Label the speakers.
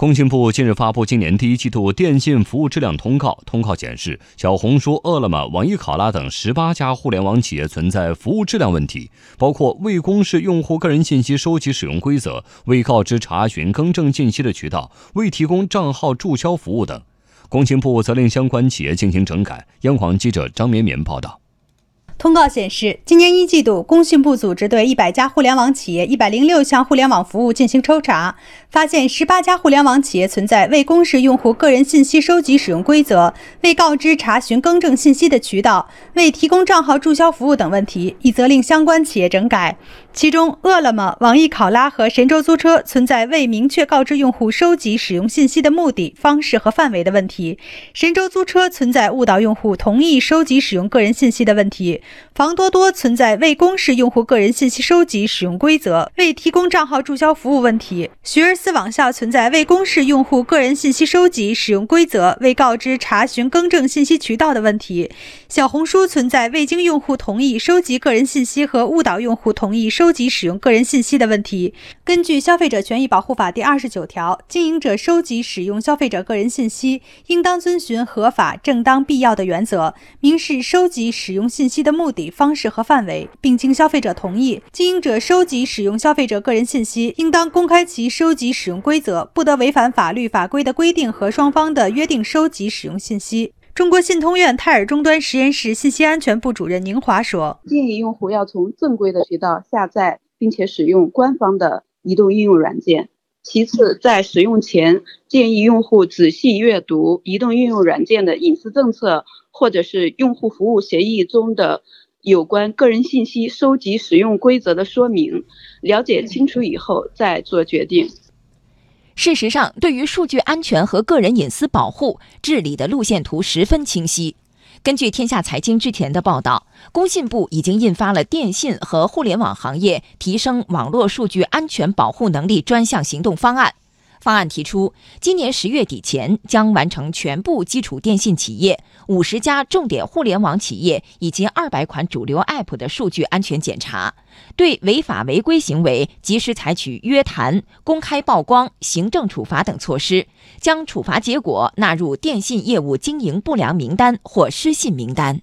Speaker 1: 工信部近日发布今年第一季度电信服务质量通告。通告显示，小红书、饿了么、网易考拉等十八家互联网企业存在服务质量问题，包括未公示用户个人信息收集使用规则、未告知查询更正信息的渠道、未提供账号注销服务等。工信部责令相关企业进行整改。央广记者张绵绵报道。
Speaker 2: 通告显示，今年一季度，工信部组织对一百家互联网企业一百零六项互联网服务进行抽查，发现十八家互联网企业存在未公示用户个人信息收集使用规则、未告知查询更正信息的渠道、未提供账号注销服务等问题，已责令相关企业整改。其中，饿了么、网易考拉和神州租车存在未明确告知用户收集使用信息的目的、方式和范围的问题；神州租车存在误导用户同意收集使用个人信息的问题；房多多存在未公示用户个人信息收集使用规则、未提供账号注销服务问题；学而思网校存在未公示用户个人信息收集使用规则、未告知查询更正信息渠道的问题；小红书存在未经用户同意收集个人信息和误导用户同意。收集使用个人信息的问题，根据《消费者权益保护法》第二十九条，经营者收集使用消费者个人信息，应当遵循合法、正当、必要的原则，明示收集使用信息的目目的、方式和范围，并经消费者同意。经营者收集使用消费者个人信息，应当公开其收集使用规则，不得违反法律法规的规定和双方的约定收集使用信息。中国信通院泰尔终端实验室信息安全部主任宁华说：“
Speaker 3: 建议用户要从正规的渠道下载并且使用官方的移动应用软件。其次，在使用前，建议用户仔细阅读移动应用软件的隐私政策或者是用户服务协议中的有关个人信息收集使用规则的说明，了解清楚以后再做决定。”
Speaker 4: 事实上，对于数据安全和个人隐私保护，治理的路线图十分清晰。根据天下财经之前的报道，工信部已经印发了电信和互联网行业提升网络数据安全保护能力专项行动方案。方案提出，今年十月底前将完成全部基础电信企业、五十家重点互联网企业以及二百款主流 App 的数据安全检查，对违法违规行为及时采取约谈、公开曝光、行政处罚等措施，将处罚结果纳入电信业务经营不良名单或失信名单。